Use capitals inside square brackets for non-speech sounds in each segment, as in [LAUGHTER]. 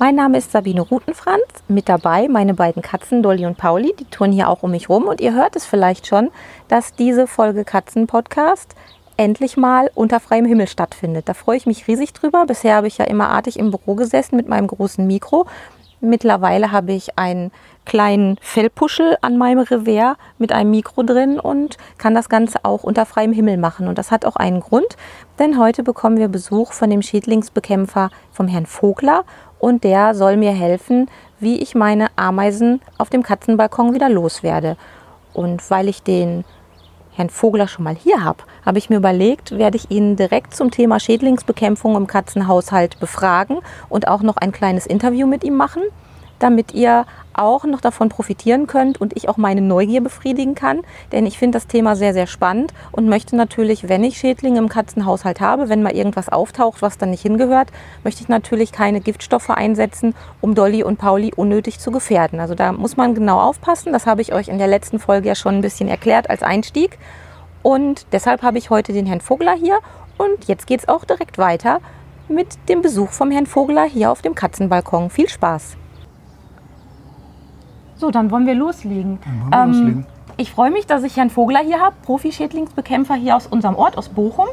Mein Name ist Sabine Rutenfranz. Mit dabei meine beiden Katzen Dolly und Pauli. Die touren hier auch um mich rum. Und ihr hört es vielleicht schon, dass diese Folge Katzenpodcast endlich mal unter freiem Himmel stattfindet. Da freue ich mich riesig drüber. Bisher habe ich ja immer artig im Büro gesessen mit meinem großen Mikro. Mittlerweile habe ich einen kleinen Fellpuschel an meinem Revers mit einem Mikro drin und kann das Ganze auch unter freiem Himmel machen. Und das hat auch einen Grund, denn heute bekommen wir Besuch von dem Schädlingsbekämpfer vom Herrn Vogler und der soll mir helfen, wie ich meine Ameisen auf dem Katzenbalkon wieder loswerde. Und weil ich den Herrn Vogler schon mal hier habe, habe ich mir überlegt, werde ich ihn direkt zum Thema Schädlingsbekämpfung im Katzenhaushalt befragen und auch noch ein kleines Interview mit ihm machen damit ihr auch noch davon profitieren könnt und ich auch meine Neugier befriedigen kann. Denn ich finde das Thema sehr, sehr spannend und möchte natürlich, wenn ich Schädlinge im Katzenhaushalt habe, wenn mal irgendwas auftaucht, was dann nicht hingehört, möchte ich natürlich keine Giftstoffe einsetzen, um Dolly und Pauli unnötig zu gefährden. Also da muss man genau aufpassen. Das habe ich euch in der letzten Folge ja schon ein bisschen erklärt als Einstieg. Und deshalb habe ich heute den Herrn Vogler hier. Und jetzt geht es auch direkt weiter mit dem Besuch vom Herrn Vogler hier auf dem Katzenbalkon. Viel Spaß! So, dann wollen wir loslegen. Dann wollen wir ähm, loslegen. Ich freue mich, dass ich Herrn Vogler hier habe, Profi-Schädlingsbekämpfer hier aus unserem Ort, aus Bochum.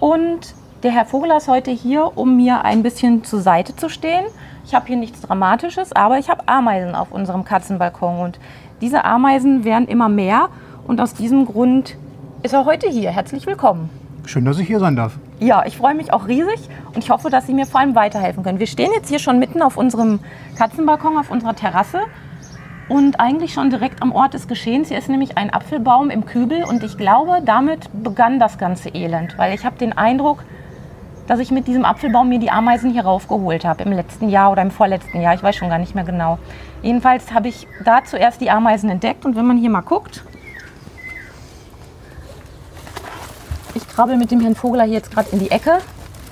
Und der Herr Vogler ist heute hier, um mir ein bisschen zur Seite zu stehen. Ich habe hier nichts Dramatisches, aber ich habe Ameisen auf unserem Katzenbalkon. Und diese Ameisen werden immer mehr. Und aus diesem Grund ist er heute hier. Herzlich willkommen. Schön, dass ich hier sein darf. Ja, ich freue mich auch riesig und ich hoffe, dass Sie mir vor allem weiterhelfen können. Wir stehen jetzt hier schon mitten auf unserem Katzenbalkon, auf unserer Terrasse und eigentlich schon direkt am Ort des Geschehens. Hier ist nämlich ein Apfelbaum im Kübel und ich glaube, damit begann das ganze Elend, weil ich habe den Eindruck, dass ich mit diesem Apfelbaum mir die Ameisen hier raufgeholt habe im letzten Jahr oder im vorletzten Jahr, ich weiß schon gar nicht mehr genau. Jedenfalls habe ich da zuerst die Ameisen entdeckt und wenn man hier mal guckt, ich krabbel mit dem Herrn Vogler hier jetzt gerade in die Ecke,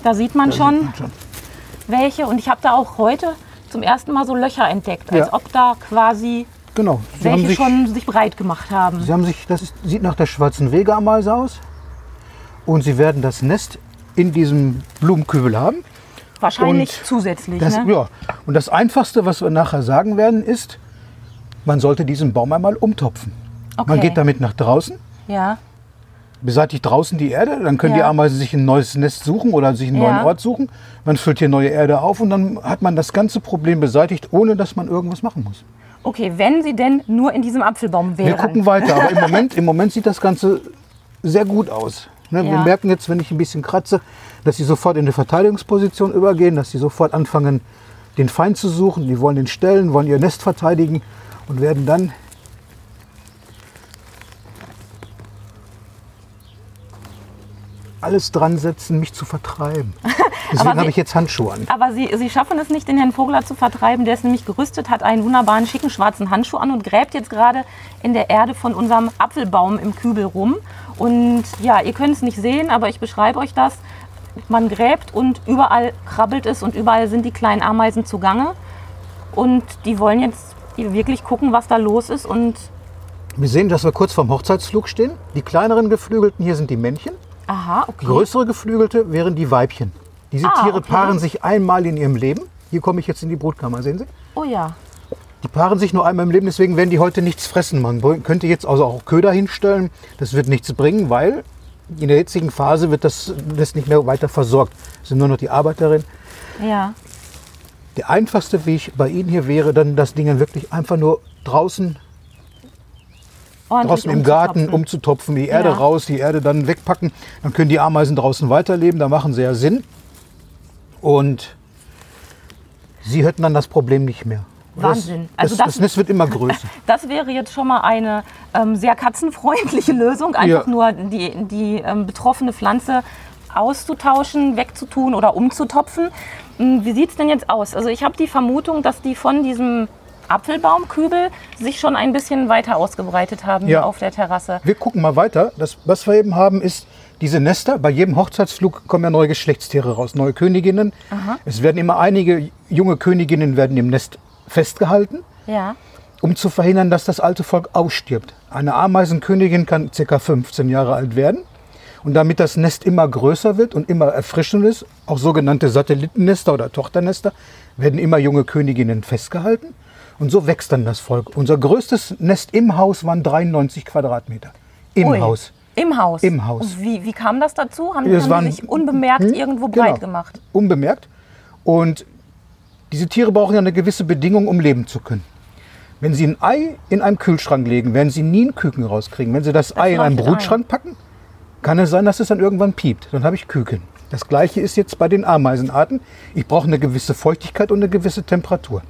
da sieht man, schon, sieht man schon welche und ich habe da auch heute zum ersten Mal so Löcher entdeckt, als ja. ob da quasi genau. Sie welche sich, schon sich breit gemacht haben. Sie haben sich, das ist, sieht nach der schwarzen Wegeameise aus. Und Sie werden das Nest in diesem Blumenkübel haben. Wahrscheinlich und zusätzlich. Das, ne? Ja. Und das Einfachste, was wir nachher sagen werden, ist, man sollte diesen Baum einmal umtopfen. Okay. Man geht damit nach draußen. Ja beseitigt draußen die Erde, dann können ja. die Ameisen sich ein neues Nest suchen oder sich einen neuen ja. Ort suchen. Man füllt hier neue Erde auf und dann hat man das ganze Problem beseitigt, ohne dass man irgendwas machen muss. Okay, wenn sie denn nur in diesem Apfelbaum wären. Wir gucken weiter, aber im Moment, im Moment sieht das Ganze sehr gut aus. Ne, ja. Wir merken jetzt, wenn ich ein bisschen kratze, dass sie sofort in eine Verteidigungsposition übergehen, dass sie sofort anfangen, den Feind zu suchen. Die wollen den stellen, wollen ihr Nest verteidigen und werden dann alles dran setzen, mich zu vertreiben. [LAUGHS] Deswegen habe ich jetzt Handschuhe an. Aber Sie, Sie schaffen es nicht, den Herrn Vogler zu vertreiben. Der ist nämlich gerüstet, hat einen wunderbaren, schicken schwarzen Handschuh an und gräbt jetzt gerade in der Erde von unserem Apfelbaum im Kübel rum. Und ja, ihr könnt es nicht sehen, aber ich beschreibe euch das. Man gräbt und überall krabbelt es und überall sind die kleinen Ameisen zugange. Und die wollen jetzt wirklich gucken, was da los ist. Und wir sehen, dass wir kurz vorm Hochzeitsflug stehen. Die kleineren Geflügelten hier sind die Männchen. Aha, okay. Größere Geflügelte wären die Weibchen. Diese ah, Tiere okay. paaren sich einmal in ihrem Leben. Hier komme ich jetzt in die Brutkammer, sehen Sie? Oh ja. Die paaren sich nur einmal im Leben, deswegen werden die heute nichts fressen. Man könnte jetzt also auch Köder hinstellen. Das wird nichts bringen, weil in der jetzigen Phase wird das, das nicht mehr weiter versorgt. Es sind nur noch die Arbeiterinnen. Ja. Der einfachste Weg bei Ihnen hier wäre dann, das Ding dann wirklich einfach nur draußen draußen im Garten umzutopfen, die Erde ja. raus, die Erde dann wegpacken. Dann können die Ameisen draußen weiterleben, da machen sie ja Sinn. Und sie hätten dann das Problem nicht mehr. Wahnsinn. Das, also das, das, Nest wird immer größer. [LAUGHS] Das wäre jetzt schon mal eine ähm, sehr katzenfreundliche Lösung, einfach ja. nur die, die ähm, betroffene Pflanze auszutauschen, wegzutun oder umzutopfen. Hm, wie sieht es denn jetzt aus? Also ich habe die Vermutung, dass die von diesem Apfelbaumkübel sich schon ein bisschen weiter ausgebreitet haben Ja. hier auf der Terrasse. Wir gucken mal weiter. Das, was wir eben haben, ist diese Nester. Bei jedem Hochzeitsflug kommen ja neue Geschlechtstiere raus, neue Königinnen. Es werden immer einige junge Königinnen werden im Nest festgehalten, Ja. um zu verhindern, dass das alte Volk ausstirbt. Eine Ameisenkönigin kann ca. 15 Jahre alt werden. Und damit das Nest immer größer wird und immer erfrischend ist, auch sogenannte Satellitennester oder Tochternester, werden immer junge Königinnen festgehalten. Und so wächst dann das Volk. Unser größtes Nest im Haus waren 93 Quadratmeter. Im Ui. Haus. Im Haus. Im Haus. Und wie, wie kam das dazu? Haben, Das haben waren- die sich unbemerkt Hm? irgendwo Genau. breit gemacht? Unbemerkt. Und diese Tiere brauchen ja eine gewisse Bedingung, um leben zu können. Wenn sie ein Ei in einem Kühlschrank legen, werden sie nie ein Küken rauskriegen. Wenn sie das, Ei in einen Brutschrank packen, kann es sein, dass es dann irgendwann piept. Dann habe ich Küken. Das gleiche ist jetzt bei den Ameisenarten. Ich brauche eine gewisse Feuchtigkeit und eine gewisse Temperatur.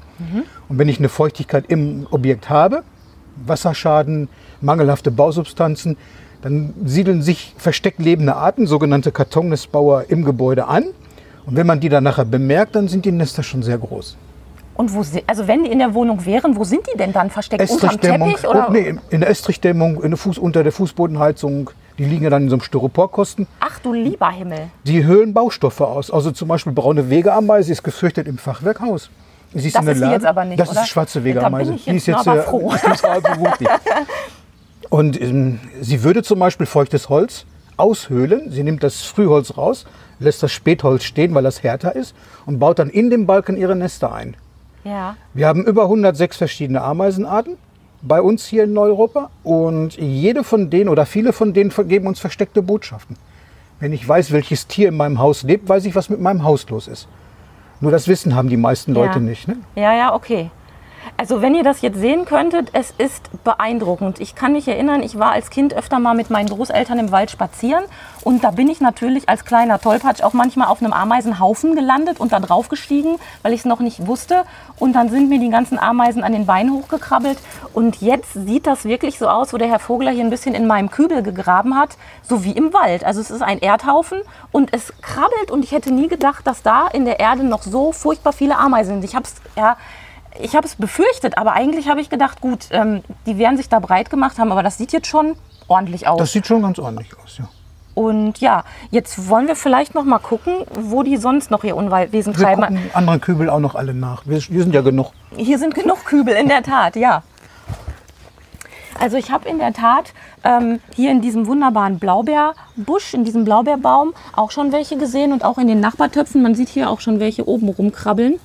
Und wenn ich eine Feuchtigkeit im Objekt habe, Wasserschaden, mangelhafte Bausubstanzen, dann siedeln sich versteckt lebende Arten, sogenannte Kartonnestbauer, im Gebäude an. Und wenn man die dann nachher bemerkt, dann sind die Nester schon sehr groß. Und wo sie, also wenn die in der Wohnung wären, wo sind die denn dann versteckt? Unterm Teppich oder? oh, nee, in der Estrichdämmung, in der Fuß, unter der Fußbodenheizung. Die liegen ja dann in so einem Styroporkosten. Ach du lieber Himmel. Die höhlen Baustoffe aus. Also zum Beispiel braune Wegeameise ist gefürchtet im Fachwerkhaus. Das ist Lage- jetzt aber nicht, Das oder? ist schwarze Wegeameise. Die ist jetzt aber äh, froh. [LAUGHS] die. Und ähm, sie würde zum Beispiel feuchtes Holz aushöhlen. Sie nimmt das Frühholz raus, lässt das Spätholz stehen, weil das härter ist und baut dann in den Balken ihre Nester ein. Ja. Wir haben über 106 verschiedene Ameisenarten bei uns hier in Europa und jede von denen oder viele von denen geben uns versteckte Botschaften. Wenn ich weiß, welches Tier in meinem Haus lebt, weiß ich, was mit meinem Haus los ist. Nur das Wissen haben die meisten Leute Ja. nicht. Ne? Ja, ja, okay. Also wenn ihr das jetzt sehen könntet, es ist beeindruckend. Ich kann mich erinnern, ich war als Kind öfter mal mit meinen Großeltern im Wald spazieren und da bin ich natürlich als kleiner Tollpatsch auch manchmal auf einem Ameisenhaufen gelandet und da drauf gestiegen, weil ich es noch nicht wusste. Und dann sind mir die ganzen Ameisen an den Beinen hochgekrabbelt. Und jetzt sieht das wirklich so aus, wo der Herr Vogler hier ein bisschen in meinem Kübel gegraben hat, so wie im Wald. Also es ist ein Erdhaufen und es krabbelt und ich hätte nie gedacht, dass da in der Erde noch so furchtbar viele Ameisen sind. Ich habe es ja, ich habe es befürchtet, aber eigentlich habe ich gedacht, gut, ähm, die werden sich da breit gemacht haben, aber das sieht jetzt schon ordentlich aus. Das sieht schon ganz ordentlich aus. Ja. Und ja, jetzt wollen wir vielleicht noch mal gucken, wo die sonst noch ihr Unwesen Wir treiben. gucken andere Kübel auch noch alle nach. Wir, wir sind ja genug. Hier sind genug Kübel, in der Tat, ja. Also ich habe in der Tat ähm, hier in diesem wunderbaren Blaubeerbusch, in diesem Blaubeerbaum auch schon welche gesehen und auch in den Nachbartöpfen. Man sieht hier auch schon welche oben rumkrabbeln.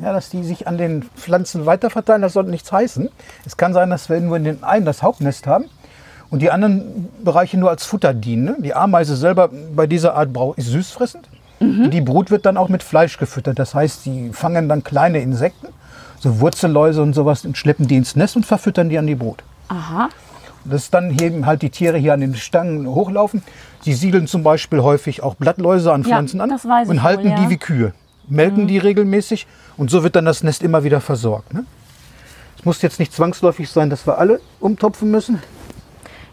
Ja, dass die sich an den Pflanzen weiterverteilen, das soll nichts heißen. Es kann sein, dass wir nur in den einen das Hauptnest haben und die anderen Bereiche nur als Futter dienen. Ne? Die Ameise selber bei dieser Art ist süßfressend. Die Brut wird dann auch mit Fleisch gefüttert. Das heißt, sie fangen dann kleine Insekten, so Wurzelläuse und sowas, und schleppen die ins Nest und verfüttern die an die Brut. Aha. Das dann heben halt die Tiere hier an den Stangen hochlaufen. Sie siedeln zum Beispiel häufig auch Blattläuse an Ja, Pflanzen an weiß ich und halten wohl, ja. Mhm. die wie Kühe. Melken die regelmäßig und so wird dann das Nest immer wieder versorgt. Ne? Es muss jetzt nicht zwangsläufig sein, dass wir alle umtopfen müssen.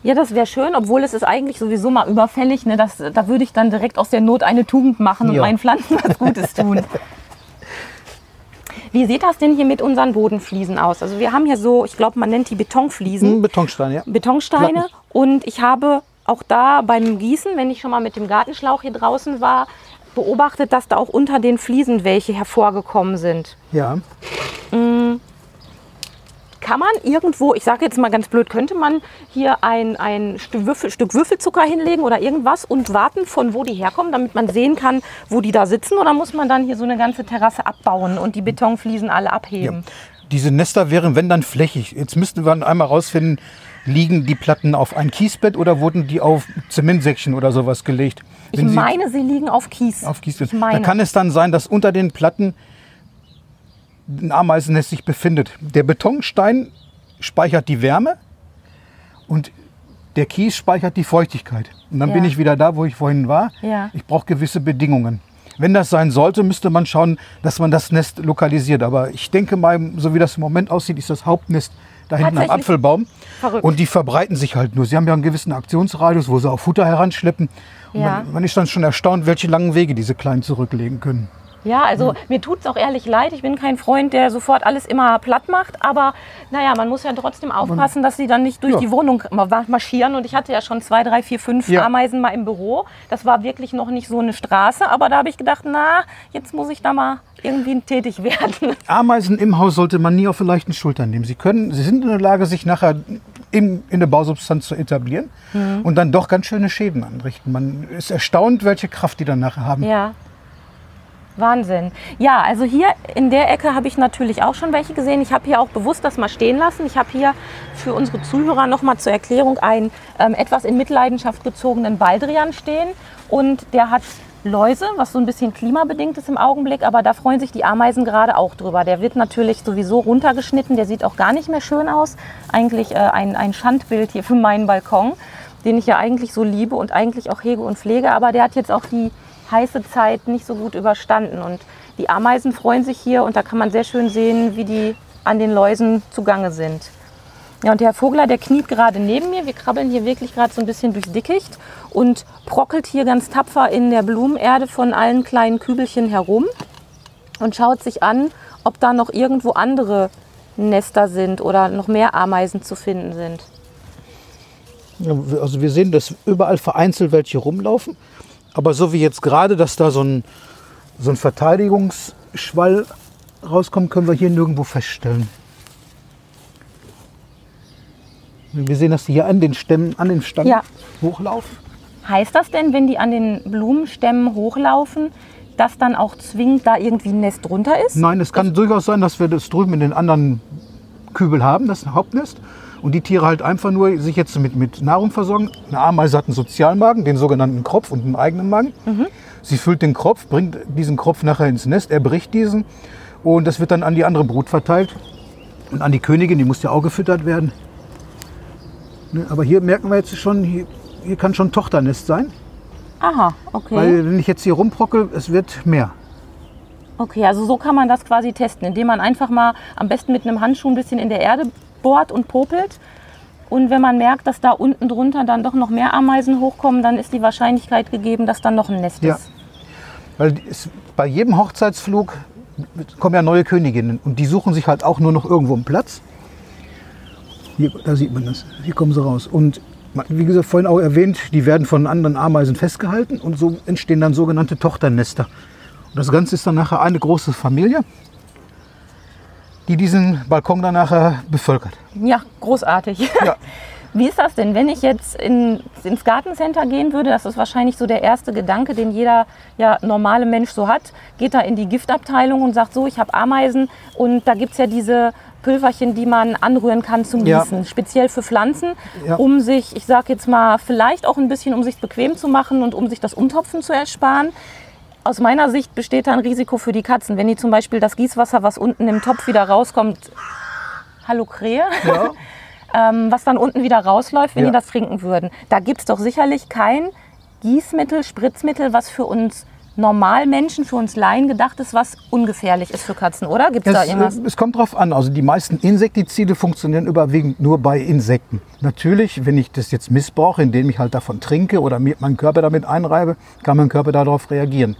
Ja, das wäre schön, obwohl es ist eigentlich sowieso mal überfällig. Ne? Das, da würde ich dann direkt aus der Not eine Tugend machen und Ja. meinen Pflanzen was [LAUGHS] Gutes tun. Wie sieht das denn hier mit unseren Bodenfliesen aus? Also wir haben hier so, ich glaube, man nennt die Betonfliesen. Hm, Betonstein, ja. Betonsteine und ich habe auch da beim Gießen, wenn ich schon mal mit dem Gartenschlauch hier draußen war, beobachtet, dass da auch unter den Fliesen welche hervorgekommen sind. Ja. Kann man irgendwo, ich sage jetzt mal ganz blöd, könnte man hier ein, ein Stück, Würfel, Stück Würfelzucker hinlegen oder irgendwas und warten, von wo die herkommen, damit man sehen kann, wo die da sitzen? Oder muss man dann hier so eine ganze Terrasse abbauen und die Betonfliesen alle ja. abheben? Diese Nester wären, wenn dann flächig. Jetzt müssten wir einmal rausfinden, liegen die Platten auf ein Kiesbett oder wurden die auf Zementsäckchen oder sowas gelegt? Ich Wenn sie- meine, sie liegen auf Kies. Auf Kies. Ich Da kann es dann sein, dass unter den Platten ein Ameisennest sich befindet. Der Betonstein speichert die Wärme und der Kies speichert die Feuchtigkeit. Und dann Ja. bin ich wieder da, wo ich vorhin war. Ja. Ich brauche gewisse Bedingungen. Wenn das sein sollte, müsste man schauen, dass man das Nest lokalisiert. Aber ich denke mal, so wie das im Moment aussieht, ist das Hauptnest da hinten am? Apfelbaum. Verrückt. Und die verbreiten sich halt nur. Sie haben ja einen gewissen Aktionsradius, wo sie auch Futter heranschleppen. Und Ja. man, man ist dann schon erstaunt, welche langen Wege diese Kleinen zurücklegen können. Ja, also mir tut es auch ehrlich leid. Ich bin kein Freund, der sofort alles immer platt macht. Aber naja, man muss ja trotzdem aufpassen, dass sie dann nicht durch Ja. die Wohnung ma- marschieren. Und ich hatte ja schon zwei, drei, vier, fünf Ja. Ameisen mal im Büro. Das war wirklich noch nicht so eine Straße. Aber da habe ich gedacht, na, jetzt muss ich da mal irgendwie tätig werden. [LAUGHS] Ameisen im Haus sollte man nie auf die leichten Schultern nehmen. Sie können, sie sind in der Lage, sich nachher in, in der Bausubstanz zu etablieren Mhm. und dann doch ganz schöne Schäden anrichten. Man ist erstaunt, welche Kraft die dann nachher haben. Ja. Wahnsinn. Ja, also hier in der Ecke habe ich natürlich auch schon welche gesehen. Ich habe hier auch bewusst das mal stehen lassen. Ich habe hier für unsere Zuhörer noch mal zur Erklärung einen ähm, etwas in Mitleidenschaft gezogenen Baldrian stehen. Und der hat Läuse, was so ein bisschen klimabedingt ist im Augenblick. Aber da freuen sich die Ameisen gerade auch drüber. Der wird natürlich sowieso runtergeschnitten. Der sieht auch gar nicht mehr schön aus. Eigentlich äh, ein, ein Schandbild hier für meinen Balkon, den ich ja eigentlich so liebe und eigentlich auch hege und pflege. Aber der hat jetzt auch die heiße Zeit nicht so gut überstanden. Und die Ameisen freuen sich hier und da kann man sehr schön sehen, wie die an den Läusen zugange sind. Ja, und der Herr Vogler, der kniet gerade neben mir. Wir krabbeln hier wirklich gerade so ein bisschen durchs Dickicht und brockelt hier ganz tapfer in der Blumenerde von allen kleinen Kübelchen herum und schaut sich an, ob da noch irgendwo andere Nester sind oder noch mehr Ameisen zu finden sind. Also wir sehen, dass überall vereinzelt welche rumlaufen. Aber so wie jetzt gerade, dass da so ein, so ein Verteidigungsschwall rauskommt, können wir hier nirgendwo feststellen. Wir sehen, dass die hier an den Stämmen, an den Stämmen Ja. hochlaufen. Heißt das denn, wenn die an den Blumenstämmen hochlaufen, dass dann auch zwingend da irgendwie ein Nest drunter ist? Nein, es kann durchaus sein, dass wir das drüben in den anderen Kübel haben, das Hauptnest. Und die Tiere halt einfach nur sich jetzt mit, mit Nahrung versorgen. Eine Ameise hat einen Sozialmagen, den sogenannten Kropf und einen eigenen Magen. Sie füllt den Kropf, bringt diesen Kropf nachher ins Nest, er bricht diesen und das wird dann an die andere Brut verteilt. Und an die Königin, die muss ja auch gefüttert werden. Ne, Aber hier merken wir jetzt schon, hier, hier kann schon Tochternest sein. Aha, okay. Weil wenn ich jetzt hier rumprockel, es wird mehr. Okay, also so kann man das quasi testen, indem man einfach mal am besten mit einem Handschuh ein bisschen in der Erde bohrt und popelt. Und wenn man merkt, dass da unten drunter dann doch noch mehr Ameisen hochkommen, dann ist die Wahrscheinlichkeit gegeben, dass dann noch ein Nest Ja. ist. Weil es, bei jedem Hochzeitsflug kommen ja neue Königinnen und die suchen sich halt auch nur noch irgendwo einen Platz. Hier, da sieht man das. Hier kommen sie raus. Und wie gesagt, vorhin auch erwähnt, die werden von anderen Ameisen festgehalten und so entstehen dann sogenannte Tochternester. Und das Ganze ist dann nachher eine große Familie, die diesen Balkon dann nachher bevölkert. Ja, großartig. Ja. [LAUGHS] Wie ist das denn, wenn ich jetzt in, ins Gartencenter gehen würde? Das ist wahrscheinlich so der erste Gedanke, den jeder ja, normale Mensch so hat. Geht da in die Giftabteilung und sagt so, ich habe Ameisen und da gibt es ja diese Pülverchen, die man anrühren kann zum Ja. Gießen, speziell für Pflanzen, Ja. um sich, ich sage jetzt mal, vielleicht auch ein bisschen, um sich bequem zu machen und um sich das Umtopfen zu ersparen. Aus meiner Sicht besteht da ein Risiko für die Katzen. Wenn die zum Beispiel das Gießwasser, was unten im Topf wieder rauskommt, Hallo Krähe, Ja. [LAUGHS] ähm, was dann unten wieder rausläuft, wenn Ja. die das trinken würden. Da gibt es doch sicherlich kein Gießmittel, Spritzmittel, was für uns Normalmenschen, für uns Laien gedacht ist, was ungefährlich ist für Katzen, oder? Gibt es da irgendwas? äh, es kommt drauf an. Also die meisten Insektizide funktionieren überwiegend nur bei Insekten. Natürlich, wenn ich das jetzt missbrauche, indem ich halt davon trinke oder mir meinen Körper damit einreibe, kann mein Körper darauf reagieren.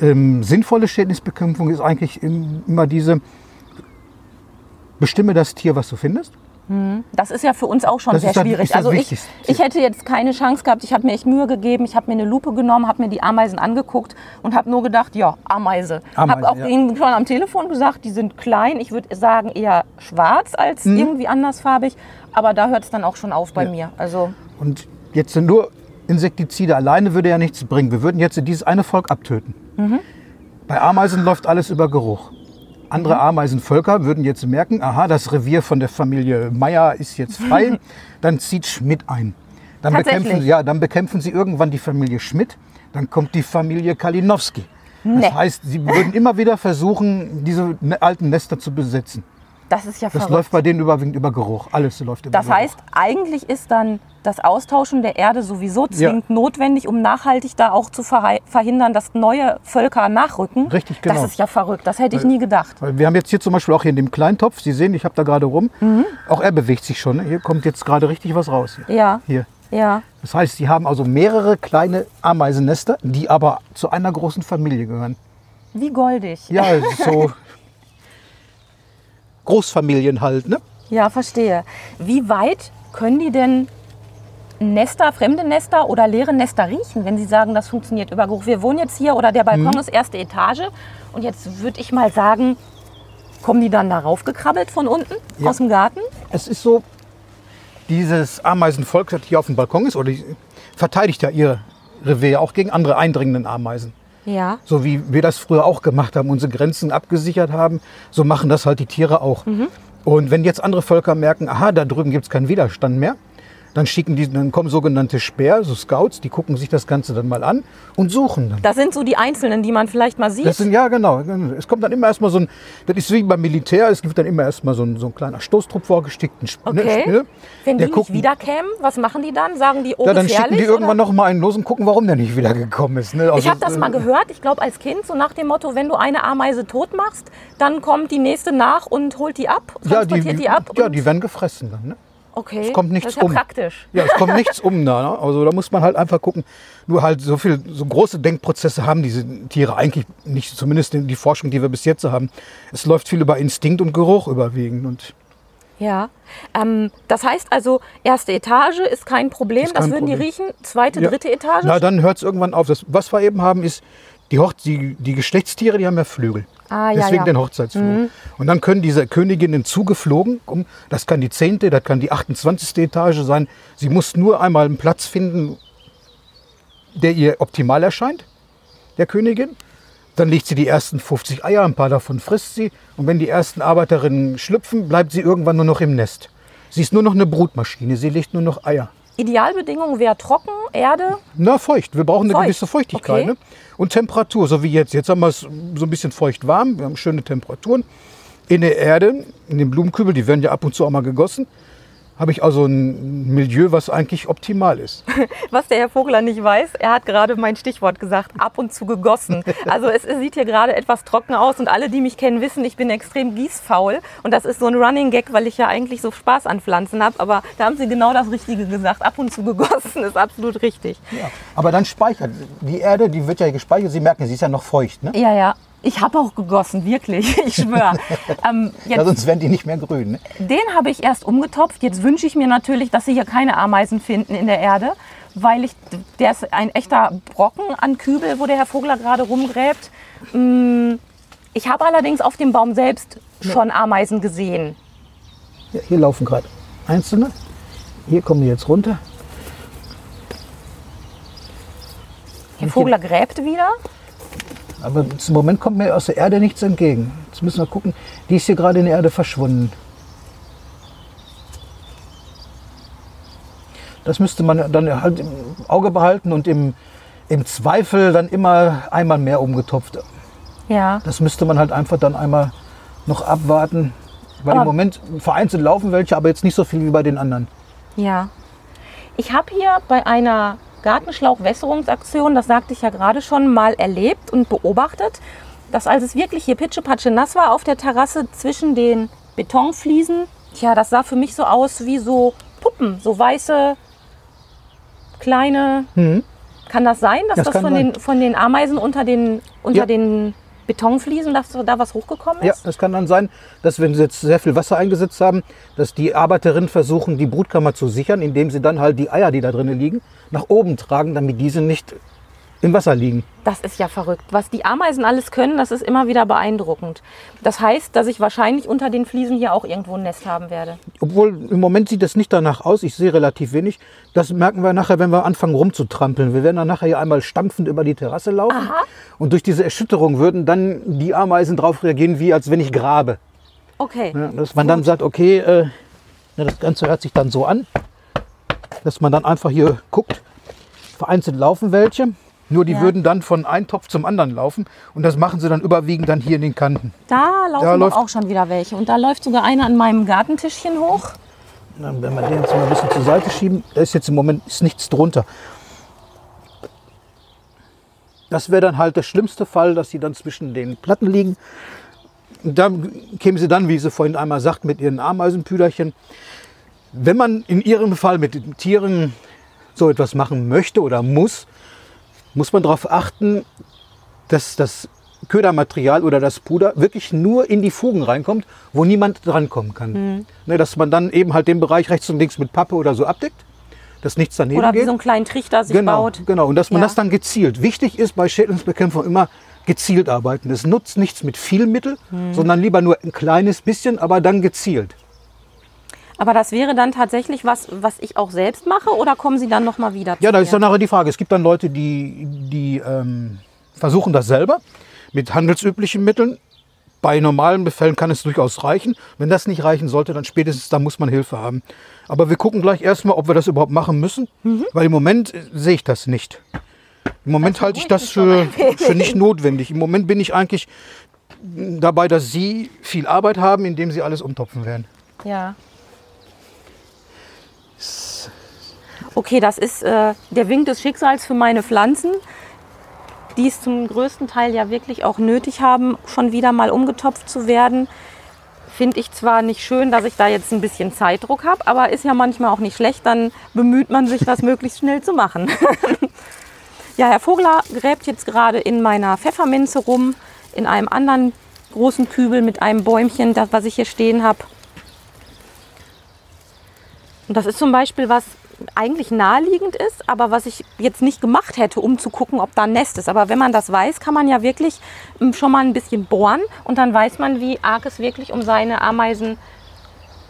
Ähm, sinnvolle Schädlingsbekämpfung ist eigentlich im- immer diese, bestimme das Tier, was du findest. Das ist ja für uns auch schon Das sehr schwierig. also ich, ich hätte jetzt keine Chance gehabt. Ich habe mir echt Mühe gegeben. Ich habe mir eine Lupe genommen, habe mir die Ameisen angeguckt und habe nur gedacht, ja, Ameise. Ameise, habe auch ja. ihnen schon am Telefon gesagt, die sind klein. Ich würde sagen eher schwarz als Mhm. irgendwie andersfarbig. Aber da hört es dann auch schon auf bei mir. Also Und jetzt sind nur Insektizide alleine würde ja nichts bringen. Wir würden jetzt dieses eine Volk abtöten. Bei Ameisen läuft alles über Geruch. Andere Ameisenvölker würden jetzt merken, aha, das Revier von der Familie Meier ist jetzt frei, [LAUGHS] dann zieht Schmidt ein. Dann bekämpfen, ja, dann bekämpfen sie irgendwann die Familie Schmidt, dann kommt die Familie Kalinowski. Das Nee. heißt, sie würden immer wieder versuchen, diese ne- alten Nester zu besetzen. Das ist ja Das verrückt. läuft bei denen überwiegend über Geruch. Alles läuft über Das Geruch. heißt, eigentlich ist dann das Austauschen der Erde sowieso zwingend notwendig, um nachhaltig da auch zu verhindern, dass neue Völker nachrücken. Richtig, genau. Das ist ja verrückt. Das hätte ich nie gedacht. Wir haben jetzt hier zum Beispiel auch hier in dem kleinen Topf, Sie sehen, ich habe da gerade rum, auch er bewegt sich schon. ne? Hier kommt jetzt gerade richtig was raus. Hier. Ja, hier. ja. Das heißt, Sie haben also mehrere kleine Ameisennester, die aber zu einer großen Familie gehören. Wie goldig. Ja, so [LAUGHS] Großfamilien halt, ne? Ja, verstehe. Wie weit können die denn Nester, fremde Nester oder leere Nester riechen, wenn Sie sagen, das funktioniert über Geruch? Wir wohnen jetzt hier oder der Balkon Mhm. ist erste Etage und jetzt würde ich mal sagen, kommen die dann darauf gekrabbelt von unten Ja. aus dem Garten? Es ist so, dieses Ameisenvolk, das hier auf dem Balkon ist, oder die verteidigt ja ihr Revier auch gegen andere eindringenden Ameisen. Ja. So wie wir das früher auch gemacht haben, unsere Grenzen abgesichert haben, so machen das halt die Tiere auch. Und wenn jetzt andere Völker merken, aha, da drüben gibt es keinen Widerstand mehr, dann schicken die, dann kommen sogenannte Speer, so Scouts, die gucken sich das Ganze dann mal an und suchen dann. Das sind so die Einzelnen, die man vielleicht mal sieht. Das sind, ja, genau. Es kommt dann immer erstmal so ein, das ist wie beim Militär, es gibt dann immer erstmal so ein, so ein kleiner Stoßtrupp vorgestickt. Ein Sp- okay. ne, Wenn die nicht wiederkämen, was machen die dann? Sagen die, oh, Ja, dann schicken gefährlich? die irgendwann oder? noch mal einen los und gucken, warum der nicht wiedergekommen ist. Ne? Ich Also, habe das mal äh, gehört, ich glaube als Kind, so nach dem Motto, wenn du eine Ameise tot machst, dann kommt die nächste nach und holt die ab, Ja, die, transportiert die, ab. ja, die werden gefressen dann. Ne? Okay. es kommt nichts das ist ja um. praktisch. Ja, es kommt nichts [LAUGHS] um da. Ne? Also da muss man halt einfach gucken. Nur halt so viel, so große Denkprozesse haben diese Tiere eigentlich nicht, zumindest in die Forschung, die wir bis jetzt haben. Es läuft viel über Instinkt und Geruch überwiegend. Und Ja. Ähm, das heißt also, erste Etage ist kein Problem, Ist das kein würden die Problem. riechen. Zweite, Ja. dritte Etage? na, dann hört es irgendwann auf. Das, was wir eben haben, ist, die, Hoch die, die Geschlechtstiere, die haben ja Flügel. Ah, ja, Deswegen ja. Mhm. den Hochzeitsflug. Und dann können diese Königinnen zugeflogen, um, das kann die 10., das kann die 28. Etage sein. Sie muss nur einmal einen Platz finden, der ihr optimal erscheint, der Königin. Dann legt sie die ersten 50 Eier, ein paar davon frisst sie. Und wenn die ersten Arbeiterinnen schlüpfen, bleibt sie irgendwann nur noch im Nest. Sie ist nur noch eine Brutmaschine, sie legt nur noch Eier. Idealbedingung wäre trocken, Erde. Na, feucht. Wir brauchen eine Feucht. gewisse Feuchtigkeit. Okay. Ne? Und Temperatur, so wie jetzt. Jetzt haben wir es so ein bisschen feucht warm. Wir haben schöne Temperaturen. In der Erde, in den Blumenkübel, die werden ja ab und zu auch mal gegossen, habe ich also ein Milieu, was eigentlich optimal ist. [LAUGHS] Was der Herr Vogler nicht weiß, er hat gerade mein Stichwort gesagt, ab und zu gegossen. [LAUGHS] Also es, sieht hier gerade etwas trocken aus und alle, die mich kennen, wissen, ich bin extrem gießfaul. Und das ist so ein Running Gag, weil ich ja eigentlich so Spaß an Pflanzen habe. Aber da haben Sie genau das Richtige gesagt. Ab und zu gegossen ist absolut richtig. Ja. Aber dann speichert. Die Erde, die wird ja gespeichert. Sie merken, sie ist ja noch feucht. Ne? Ja, ja. Ich habe auch gegossen, wirklich. [LAUGHS] Ich schwöre. ähm, Ja, sonst werden die nicht mehr grün. Ne? den habe ich erst umgetopft. Jetzt wünsche ich mir natürlich, dass Sie hier keine Ameisen finden in der Erde, weil ich, der ist ein echter Brocken an Kübel, wo der Herr Vogler gerade rumgräbt. Mm, Ich habe allerdings auf dem Baum selbst schon Ameisen gesehen. Ja, hier laufen gerade einzelne. Hier kommen die jetzt runter. Herr Vogler gräbt wieder. Aber im Moment kommt mir aus der Erde nichts entgegen. Jetzt müssen wir gucken. Die ist hier gerade in der Erde verschwunden. Das müsste man dann halt im Auge behalten und im, im Zweifel dann immer einmal mehr umgetopft. Ja. Das müsste man halt einfach dann einmal noch abwarten. Weil Aber- im Moment vereinzelt laufen welche, aber jetzt nicht so viel wie bei den anderen. Ja. Ich habe hier bei einer Gartenschlauchwässerungsaktion, das sagte ich ja gerade schon, mal erlebt und beobachtet, dass als es wirklich hier pitschepatsche nass war auf der Terrasse zwischen den Betonfliesen, tja, das sah für mich so aus wie so Puppen, so weiße, kleine. Kann das sein, dass Das das, von, sein. den, von den Ameisen unter den, unter Ja. den Betonfliesen, dass da was hochgekommen Ja, ist? das kann dann sein, dass wenn sie jetzt sehr viel Wasser eingesetzt haben, dass die Arbeiterinnen versuchen, die Brutkammer zu sichern, indem sie dann halt die Eier, die da drinnen liegen, nach oben tragen, damit diese nicht im Wasser liegen. Das ist ja verrückt. Was die Ameisen alles können, das ist immer wieder beeindruckend. Das heißt, dass ich wahrscheinlich unter den Fliesen hier auch irgendwo ein Nest haben werde. Obwohl im Moment sieht es nicht danach aus, ich sehe relativ wenig. Das merken wir nachher, wenn wir anfangen rumzutrampeln. Wir werden dann nachher hier einmal stampfend über die Terrasse laufen. Aha. Und durch diese Erschütterung würden dann die Ameisen darauf reagieren, wie als wenn ich grabe. Okay. Ja, dass man dann sagt, okay, äh, das Ganze hört sich dann so an, dass man dann einfach hier guckt, vereinzelt laufen welche, nur die Ja. würden dann von einem Topf zum anderen laufen und das machen sie dann überwiegend dann hier in den Kanten. Da laufen Da doch läuft- auch schon wieder welche. Und da läuft sogar einer an meinem Gartentischchen hoch. Dann, wenn wir den jetzt mal ein bisschen zur Seite schieben, da ist jetzt im Moment ist nichts drunter. Das wäre dann halt der schlimmste Fall, dass sie dann zwischen den Platten liegen. Und dann kämen sie dann, wie sie vorhin einmal sagt, mit ihren Ameisenpüderchen. Wenn man in ihrem Fall mit den Tieren so etwas machen möchte oder muss, muss man darauf achten, dass das Ködermaterial oder das Puder wirklich nur in die Fugen reinkommt, wo niemand drankommen kann. Mhm. Ne, dass man dann eben halt den Bereich rechts und links mit Pappe oder so abdeckt, dass nichts daneben Oder wie geht. so einen kleinen Trichter sich genau, baut. genau. Und dass man Ja. das dann gezielt. Wichtig ist bei Schädlingsbekämpfung immer gezielt arbeiten. Es nutzt nichts mit viel Mittel, Mhm. sondern lieber nur ein kleines bisschen, aber dann gezielt. Aber das wäre dann tatsächlich was, was ich auch selbst mache oder kommen Sie dann nochmal wieder zu Ja, da ist dann nachher die Frage. Es gibt dann Leute, die, die ähm, versuchen das selber mit handelsüblichen Mitteln. Bei normalen Befällen kann es durchaus reichen. Wenn das nicht reichen sollte, dann spätestens da muss man Hilfe haben. Aber wir gucken gleich erstmal, ob wir das überhaupt machen müssen, Mhm. weil im Moment äh, sehe ich das nicht. Im Moment Das halte ich das für, für nicht notwendig. Im Moment bin ich eigentlich dabei, dass Sie viel Arbeit haben, indem Sie alles umtopfen werden. Ja. Okay, das ist äh, der Wink des Schicksals für meine Pflanzen, die es zum größten Teil ja wirklich auch nötig haben, schon wieder mal umgetopft zu werden. Finde ich zwar nicht schön, dass ich da jetzt ein bisschen Zeitdruck habe, aber ist ja manchmal auch nicht schlecht. Dann bemüht man sich, das möglichst schnell zu machen. [LAUGHS] ja, Herr Vogler gräbt jetzt gerade in meiner Pfefferminze rum, in einem anderen großen Kübel mit einem Bäumchen, das, was ich hier stehen habe. Und das ist zum Beispiel was eigentlich naheliegend ist, aber was ich jetzt nicht gemacht hätte, um zu gucken, ob da ein Nest ist. Aber wenn man das weiß, kann man ja wirklich ähm, schon mal ein bisschen bohren und dann weiß man, wie arg es wirklich um seine Ameisen,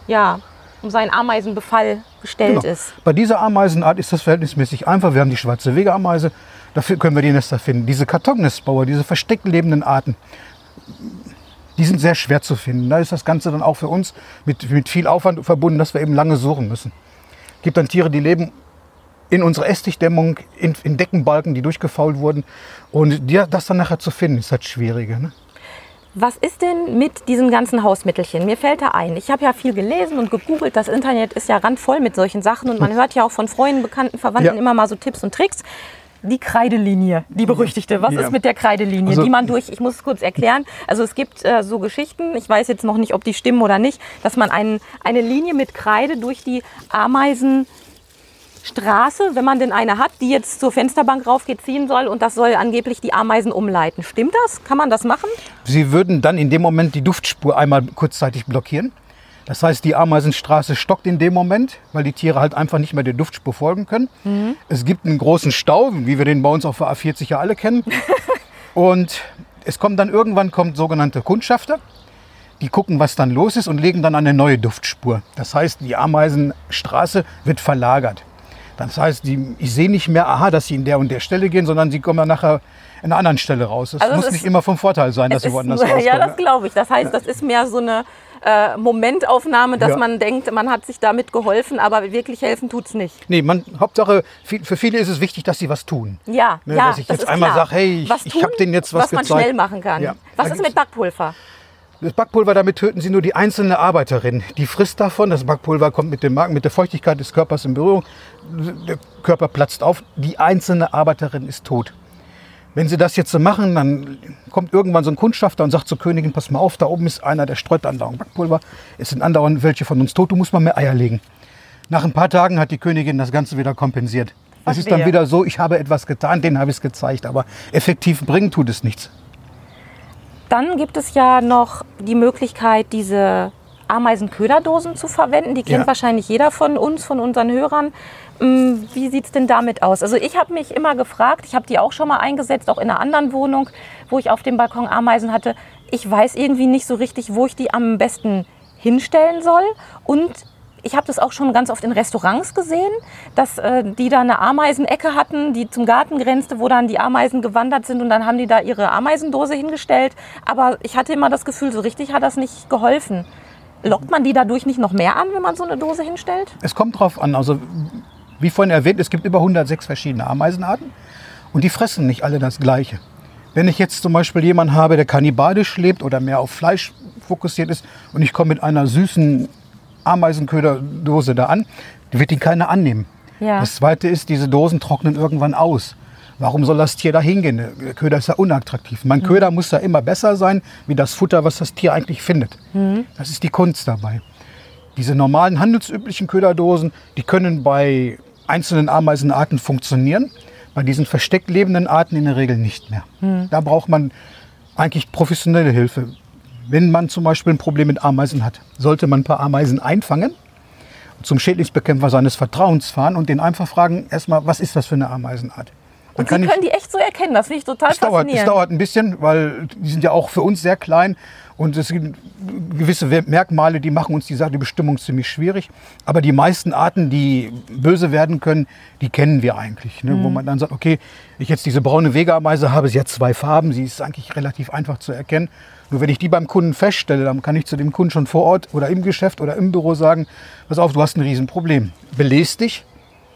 ja, um seinen Ameisenbefall gestellt Genau. ist. Bei dieser Ameisenart ist das verhältnismäßig einfach. Wir haben die schwarze Wegeameise, dafür können wir die Nester finden. Diese Kartonnestbauer, diese versteckt lebenden Arten, die sind sehr schwer zu finden. Da ist das Ganze dann auch für uns mit, mit viel Aufwand verbunden, dass wir eben lange suchen müssen. Es gibt dann Tiere, die leben in unserer Esstichdämmung, in, in Deckenbalken, die durchgefault wurden. Und die, das dann nachher zu finden, ist das Schwierige. Ne? Was ist denn mit diesen ganzen Hausmittelchen? Mir fällt da ein. Ich habe ja viel gelesen und gegoogelt. Das Internet ist ja randvoll mit solchen Sachen und man hört ja auch von Freunden, Bekannten, Verwandten Ja. immer mal so Tipps und Tricks. Die Kreidelinie, die berüchtigte. Was Ja. ist mit der Kreidelinie, Also- die man durch, ich muss es kurz erklären, also es gibt äh, so Geschichten, ich weiß jetzt noch nicht, ob die stimmen oder nicht, dass man einen, eine Linie mit Kreide durch die Ameisen Straße, wenn man denn eine hat, die jetzt zur Fensterbank raufgeht, ziehen soll und das soll angeblich die Ameisen umleiten. Stimmt das? Kann man das machen? Sie würden dann in dem Moment die Duftspur einmal kurzzeitig blockieren. Das heißt, die Ameisenstraße stockt in dem Moment, weil die Tiere halt einfach nicht mehr der Duftspur folgen können. Es gibt einen großen Stau, wie wir den bei uns auf der A40 ja alle kennen. [LAUGHS] und es kommt dann irgendwann kommt sogenannte Kundschafter, die gucken, was dann los ist und legen dann eine neue Duftspur. Das heißt, die Ameisenstraße wird verlagert. Das heißt, die, ich sehe nicht mehr, aha, dass sie in der und der Stelle gehen, sondern sie kommen dann nachher an einer anderen Stelle raus. Es Also es muss ist- nicht immer vom Vorteil sein, dass Es sie woanders [LAUGHS] rauskommen. Ja, das glaube ich. Das heißt, das ist mehr so eine äh, Momentaufnahme, dass Ja. man denkt, man hat sich damit geholfen, aber wirklich helfen tut es nicht. Nee, man, Hauptsache, viel- für viele ist es wichtig, dass sie was tun. Ja, Ne, ja, dass ich das jetzt ist einmal klar. sag, hey, ich- was ich tun, hab denen jetzt was was man gezeigt. schnell machen kann. Ja. Was ist mit Backpulver? Das Backpulver, damit töten sie nur die einzelne Arbeiterin. Die frisst davon. Das Backpulver kommt mit dem Magen, mit der Feuchtigkeit des Körpers in Berührung. Der Körper platzt auf. Die einzelne Arbeiterin ist tot. Wenn sie das jetzt so machen, dann kommt irgendwann so ein Kundschafter und sagt zur Königin, pass mal auf, da oben ist einer, der streut andauernd Backpulver. Es sind andauernd welche von uns tot, du musst mal mehr Eier legen. Nach ein paar Tagen hat die Königin das Ganze wieder kompensiert. Es ist dann wieder so, ich habe etwas getan, den habe ich es gezeigt, aber effektiv bringen tut es nichts. Dann gibt es ja noch die Möglichkeit, diese Ameisenköderdosen zu verwenden. Die kennt Ja. wahrscheinlich jeder von uns, von unseren Hörern. Mm, Wie sieht es denn damit aus? Also ich habe mich immer gefragt, ich habe die auch schon mal eingesetzt, auch in einer anderen Wohnung, wo ich auf dem Balkon Ameisen hatte. Ich weiß irgendwie nicht so richtig, wo ich die am besten hinstellen soll. Und ich habe das auch schon ganz oft in Restaurants gesehen, dass äh, die da eine Ameisenecke hatten, die zum Garten grenzte, wo dann die Ameisen gewandert sind und dann haben die da ihre Ameisendose hingestellt. Aber ich hatte immer das Gefühl, so richtig hat das nicht geholfen. Lockt man die dadurch nicht noch mehr an, wenn man so eine Dose hinstellt? Es kommt drauf an. Also, wie vorhin erwähnt, es gibt über 106 verschiedene Ameisenarten und die fressen nicht alle das Gleiche. Wenn ich jetzt zum Beispiel jemanden habe, der kannibalisch lebt oder mehr auf Fleisch fokussiert ist und ich komme mit einer süßen Ameisenköderdose da an, die wird ihn keiner annehmen. Ja. Das zweite ist, diese Dosen trocknen irgendwann aus. Warum soll das Tier da hingehen? Der Köder ist ja unattraktiv. Mein Köder muss ja immer besser sein, wie das Futter, was das Tier eigentlich findet. Das ist die Kunst dabei. Diese normalen handelsüblichen Köderdosen, die können bei einzelnen Ameisenarten funktionieren, bei diesen versteckt lebenden Arten in der Regel nicht mehr. Da braucht man Eigentlich professionelle Hilfe. Wenn man zum Beispiel ein Problem mit Ameisen hat, sollte man ein paar Ameisen einfangen, zum Schädlingsbekämpfer seines Vertrauens fahren und den einfach fragen, erstmal, was ist das für eine Ameisenart? Dann und Sie können die echt so erkennen, das finde ich total es faszinierend. Dauert, es dauert ein bisschen, weil die sind ja auch für uns sehr klein und es gibt gewisse Merkmale, die machen uns die Sache, die Bestimmung ziemlich schwierig. Aber die meisten Arten, die böse werden können, die kennen wir eigentlich. Ne? Mhm. Wo man dann sagt, okay, ich jetzt diese braune Wegeameise habe, sie hat zwei Farben, sie ist eigentlich relativ einfach zu erkennen. Nur wenn ich die beim Kunden feststelle, dann kann ich zu dem Kunden schon vor Ort oder im Geschäft oder im Büro sagen, pass auf, du hast ein Riesenproblem. Belest dich,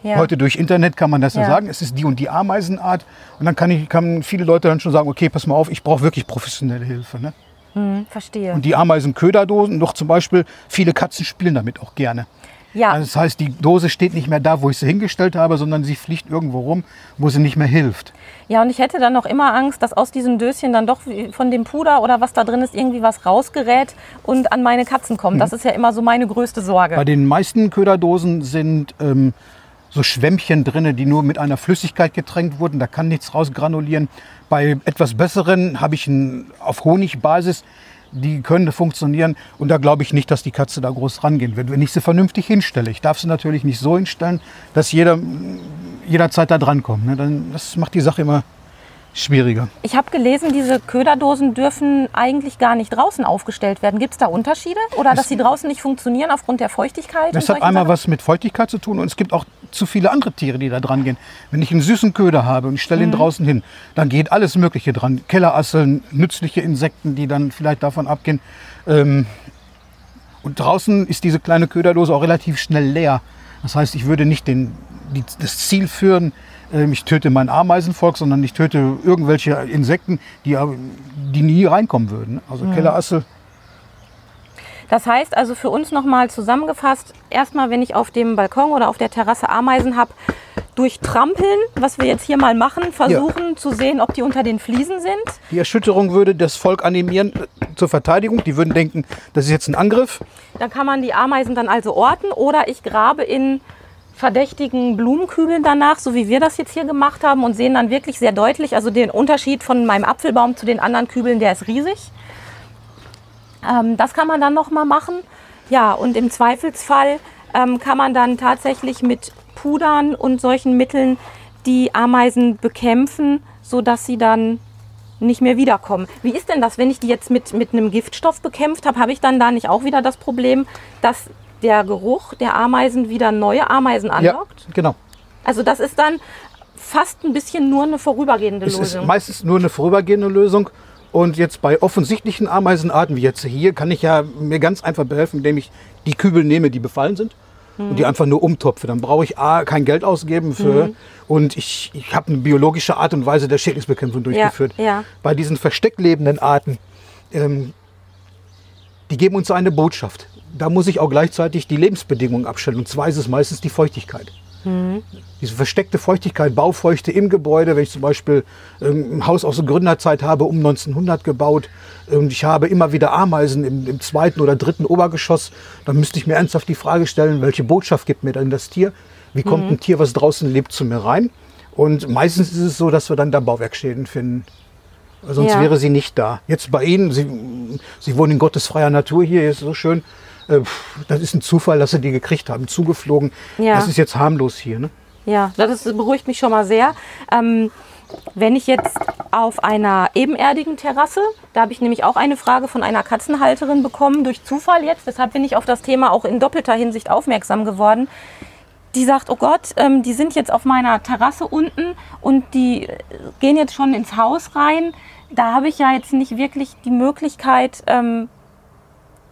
ja. Heute durch Internet kann man das ja. sagen. Es ist die und die Ameisenart. Und dann kann, ich, kann viele Leute dann schon sagen, okay, pass mal auf, ich brauche wirklich professionelle Hilfe. Ne? Hm, verstehe. Und die Ameisenköderdosen, doch zum Beispiel, viele Katzen spielen damit auch gerne. Ja. Also das heißt, die Dose steht nicht mehr da, wo ich sie hingestellt habe, sondern sie fliegt irgendwo rum, wo sie nicht mehr hilft. Ja, und ich hätte dann noch immer Angst, dass aus diesem Döschen dann doch von dem Puder oder was da drin ist, irgendwie was rausgerät und an meine Katzen kommt. Mhm. Das ist ja immer so meine größte Sorge. Bei den meisten Köderdosen sind ähm, so Schwämmchen drin, die nur mit einer Flüssigkeit getränkt wurden. Da kann nichts rausgranulieren. Bei etwas besseren habe ich ein, auf Honigbasis. Die können funktionieren und da glaube ich nicht, dass die Katze da groß rangehen wird, wenn ich sie vernünftig hinstelle. Ich darf sie natürlich nicht so hinstellen, dass jeder jederzeit da drankommt. Ne? das macht die Sache immer schwieriger. Ich habe gelesen, diese Köderdosen dürfen eigentlich gar nicht draußen aufgestellt werden. Gibt es da Unterschiede? Oder es dass sie draußen nicht funktionieren aufgrund der Feuchtigkeit? Das hat einmal Sachen? was mit Feuchtigkeit zu tun und es gibt auch zu viele andere Tiere, die da dran gehen. Wenn ich einen süßen Köder habe und ich stelle ihn mhm. draußen hin, dann geht alles Mögliche dran. Kellerasseln, nützliche Insekten, die dann vielleicht davon abgehen. Ähm, und draußen ist diese kleine Köderdose auch relativ schnell leer. Das heißt, ich würde nicht den, die, das Ziel führen, ähm, ich töte mein Ameisenvolk, sondern ich töte irgendwelche Insekten, die, die nie reinkommen würden. Also mhm. Kellerassel. Das heißt also für uns nochmal zusammengefasst, erstmal, wenn ich auf dem Balkon oder auf der Terrasse Ameisen habe, durch Trampeln, was wir jetzt hier mal machen, versuchen ja. zu sehen, ob die unter den Fliesen sind. Die Erschütterung würde das Volk animieren äh, zur Verteidigung. Die würden denken, das ist jetzt ein Angriff. Dann kann man die Ameisen dann also orten oder ich grabe in verdächtigen Blumenkübeln danach, so wie wir das jetzt hier gemacht haben und sehen dann wirklich sehr deutlich, also den Unterschied von meinem Apfelbaum zu den anderen Kübeln, der ist riesig. Ähm, das kann man dann noch mal machen. Ja, und im Zweifelsfall ähm, kann man dann tatsächlich mit Pudern und solchen Mitteln die Ameisen bekämpfen, sodass sie dann nicht mehr wiederkommen. Wie ist denn das, wenn ich die jetzt mit, mit einem Giftstoff bekämpft habe? Habe ich dann da nicht auch wieder das Problem, dass der Geruch der Ameisen wieder neue Ameisen anlockt? Ja, genau. Also das ist dann fast ein bisschen nur eine vorübergehende es Lösung. Ist meistens nur eine vorübergehende Lösung. Und jetzt bei offensichtlichen Ameisenarten wie jetzt hier kann ich ja mir ganz einfach behelfen, indem ich die Kübel nehme, die befallen sind mhm. und die einfach nur umtopfe. Dann brauche ich A, kein Geld ausgeben für mhm. und ich, ich habe eine biologische Art und Weise der Schädlingsbekämpfung durchgeführt. Ja, ja. Bei diesen verstecklebenden Arten, ähm, die geben uns eine Botschaft da muss ich auch gleichzeitig die Lebensbedingungen abstellen. Und zwar ist es meistens die Feuchtigkeit. Mhm. Diese versteckte Feuchtigkeit, Baufeuchte im Gebäude, wenn ich zum Beispiel ähm, ein Haus aus der Gründerzeit habe, um 1900 gebaut und ich habe immer wieder Ameisen im, im, zweiten oder dritten Obergeschoss, dann müsste ich mir ernsthaft die Frage stellen, welche Botschaft gibt mir denn das Tier? Wie kommt mhm. ein Tier, was draußen lebt, zu mir rein? Und meistens ist es so, dass wir dann da Bauwerkschäden finden. Sonst ja. wäre sie nicht da. Jetzt bei Ihnen, Sie, sie wohnen in gottesfreier Natur hier, ist so schön. Äh, das ist ein Zufall, dass sie die gekriegt haben, zugeflogen. Ja. Das ist jetzt harmlos hier. Ne? Ja, das beruhigt mich schon mal sehr. Ähm, wenn ich jetzt auf einer ebenerdigen Terrasse, da habe ich nämlich auch eine Frage von einer Katzenhalterin bekommen, durch Zufall jetzt, deshalb bin ich auf das Thema auch in doppelter Hinsicht aufmerksam geworden. Die sagt, oh Gott, ähm, die sind jetzt auf meiner Terrasse unten und die gehen jetzt schon ins Haus rein. Da habe ich ja jetzt nicht wirklich die Möglichkeit, ähm,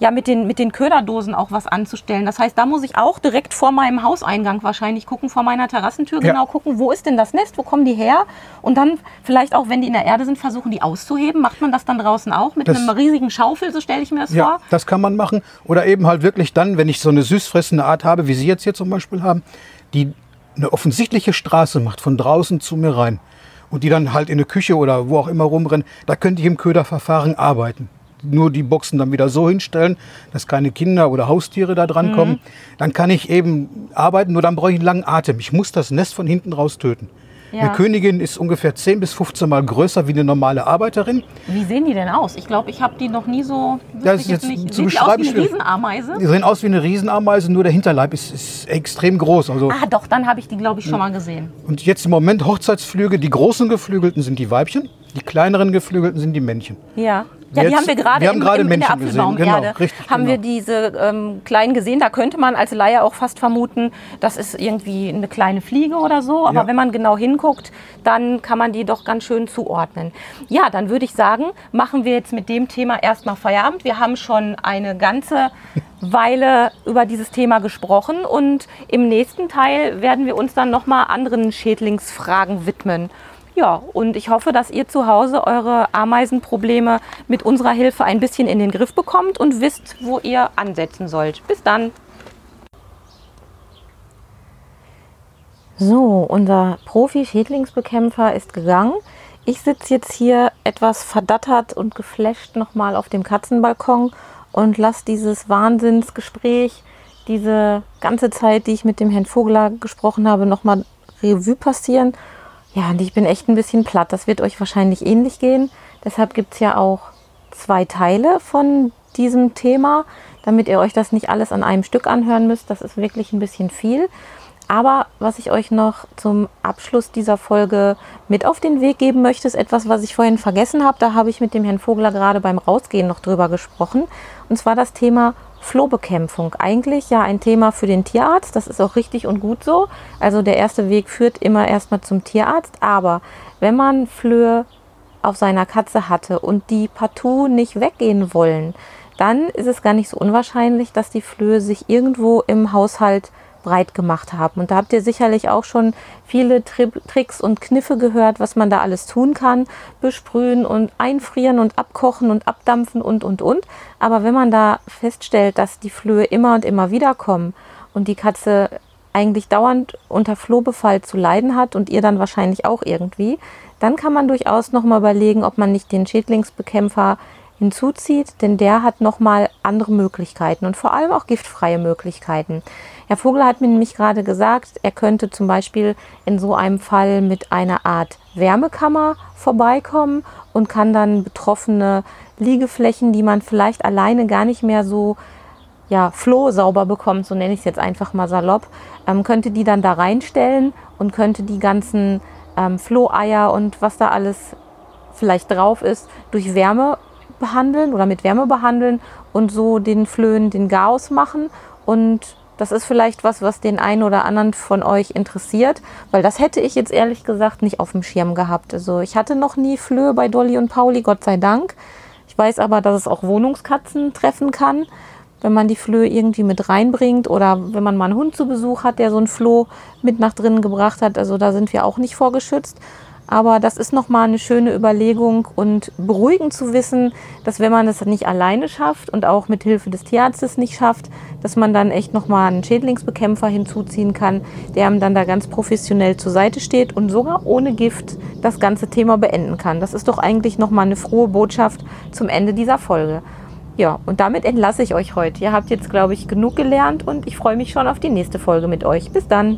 ja mit den, mit den Köderdosen auch was anzustellen. Das heißt, da muss ich auch direkt vor meinem Hauseingang wahrscheinlich gucken, vor meiner Terrassentür ja. genau gucken, wo ist denn das Nest, wo kommen die her? Und dann vielleicht auch, wenn die in der Erde sind, versuchen, die auszuheben. Macht man das dann draußen auch mit das, einem riesigen Schaufel, so stelle ich mir das ja, vor? das kann man machen. Oder eben halt wirklich dann, wenn ich so eine süßfressende Art habe, wie Sie jetzt hier zum Beispiel haben, die eine offensichtliche Straße macht, von draußen zu mir rein. Und die dann halt in der Küche oder wo auch immer rumrennen, da könnte ich im Köderverfahren arbeiten nur die Boxen dann wieder so hinstellen, dass keine Kinder oder Haustiere da dran kommen. Mhm. Dann kann ich eben arbeiten, nur dann brauche ich einen langen Atem. Ich muss das Nest von hinten raus töten. Ja. Eine Königin ist ungefähr 10 bis 15 Mal größer wie eine normale Arbeiterin. Wie sehen die denn aus? Ich glaube, ich habe die noch nie so. Das ist jetzt nicht. zu beschreiben. Sehen die aus wie eine Riesenameise? Die sehen aus wie eine Riesenameise, nur der Hinterleib ist, ist extrem groß. Also ah, doch, dann habe ich die, glaube ich, schon mal gesehen. Und jetzt im Moment Hochzeitsflüge. Die großen Geflügelten sind die Weibchen, die kleineren Geflügelten sind die Männchen. Ja. Ja, die haben wir gerade im, im, in der Apfelbaumerde. Genau, haben genau. wir diese ähm, kleinen gesehen. Da könnte man als Laie auch fast vermuten, das ist irgendwie eine kleine Fliege oder so. Aber ja. wenn man genau hinguckt, dann kann man die doch ganz schön zuordnen. Ja, dann würde ich sagen, machen wir jetzt mit dem Thema erstmal Feierabend. Wir haben schon eine ganze [LAUGHS] Weile über dieses Thema gesprochen und im nächsten Teil werden wir uns dann nochmal anderen Schädlingsfragen widmen. Ja, und ich hoffe, dass ihr zu Hause eure Ameisenprobleme mit unserer Hilfe ein bisschen in den Griff bekommt und wisst, wo ihr ansetzen sollt. Bis dann. So, unser Profi-Schädlingsbekämpfer ist gegangen. Ich sitze jetzt hier etwas verdattert und geflasht nochmal auf dem Katzenbalkon und lasse dieses Wahnsinnsgespräch, diese ganze Zeit, die ich mit dem Herrn Vogler gesprochen habe, nochmal Revue passieren ja, und ich bin echt ein bisschen platt. Das wird euch wahrscheinlich ähnlich gehen. Deshalb gibt es ja auch zwei Teile von diesem Thema, damit ihr euch das nicht alles an einem Stück anhören müsst. Das ist wirklich ein bisschen viel. Aber was ich euch noch zum Abschluss dieser Folge mit auf den Weg geben möchte, ist etwas, was ich vorhin vergessen habe. Da habe ich mit dem Herrn Vogler gerade beim Rausgehen noch drüber gesprochen. Und zwar das Thema Flohbekämpfung. Eigentlich ja ein Thema für den Tierarzt. Das ist auch richtig und gut so. Also der erste Weg führt immer erstmal zum Tierarzt. Aber wenn man Flöhe auf seiner Katze hatte und die partout nicht weggehen wollen, dann ist es gar nicht so unwahrscheinlich, dass die Flöhe sich irgendwo im Haushalt breit gemacht haben. Und da habt ihr sicherlich auch schon viele Tri Tricks und Kniffe gehört, was man da alles tun kann. Besprühen und einfrieren und abkochen und abdampfen und, und, und. Aber wenn man da feststellt, dass die Flöhe immer und immer wieder kommen und die Katze eigentlich dauernd unter Flohbefall zu leiden hat und ihr dann wahrscheinlich auch irgendwie, dann kann man durchaus nochmal überlegen, ob man nicht den Schädlingsbekämpfer hinzuzieht, denn der hat nochmal andere Möglichkeiten und vor allem auch giftfreie Möglichkeiten. Herr Vogel hat mir nämlich gerade gesagt, er könnte zum Beispiel in so einem Fall mit einer Art Wärmekammer vorbeikommen und kann dann betroffene Liegeflächen, die man vielleicht alleine gar nicht mehr so ja, floh sauber bekommt, so nenne ich es jetzt einfach mal salopp, ähm, könnte die dann da reinstellen und könnte die ganzen ähm, Floheier und was da alles vielleicht drauf ist, durch Wärme behandeln oder mit Wärme behandeln und so den Flöhen den Chaos machen. Und das ist vielleicht was, was den einen oder anderen von euch interessiert, weil das hätte ich jetzt ehrlich gesagt nicht auf dem Schirm gehabt. Also ich hatte noch nie Flöhe bei Dolly und Pauli, Gott sei Dank. Ich weiß aber, dass es auch Wohnungskatzen treffen kann, wenn man die Flöhe irgendwie mit reinbringt oder wenn man mal einen Hund zu Besuch hat, der so ein Floh mit nach drinnen gebracht hat. Also da sind wir auch nicht vorgeschützt. Aber das ist nochmal eine schöne Überlegung und beruhigend zu wissen, dass wenn man es nicht alleine schafft und auch mit Hilfe des Tierarztes nicht schafft, dass man dann echt nochmal einen Schädlingsbekämpfer hinzuziehen kann, der einem dann da ganz professionell zur Seite steht und sogar ohne Gift das ganze Thema beenden kann. Das ist doch eigentlich nochmal eine frohe Botschaft zum Ende dieser Folge. Ja, und damit entlasse ich euch heute. Ihr habt jetzt, glaube ich, genug gelernt und ich freue mich schon auf die nächste Folge mit euch. Bis dann.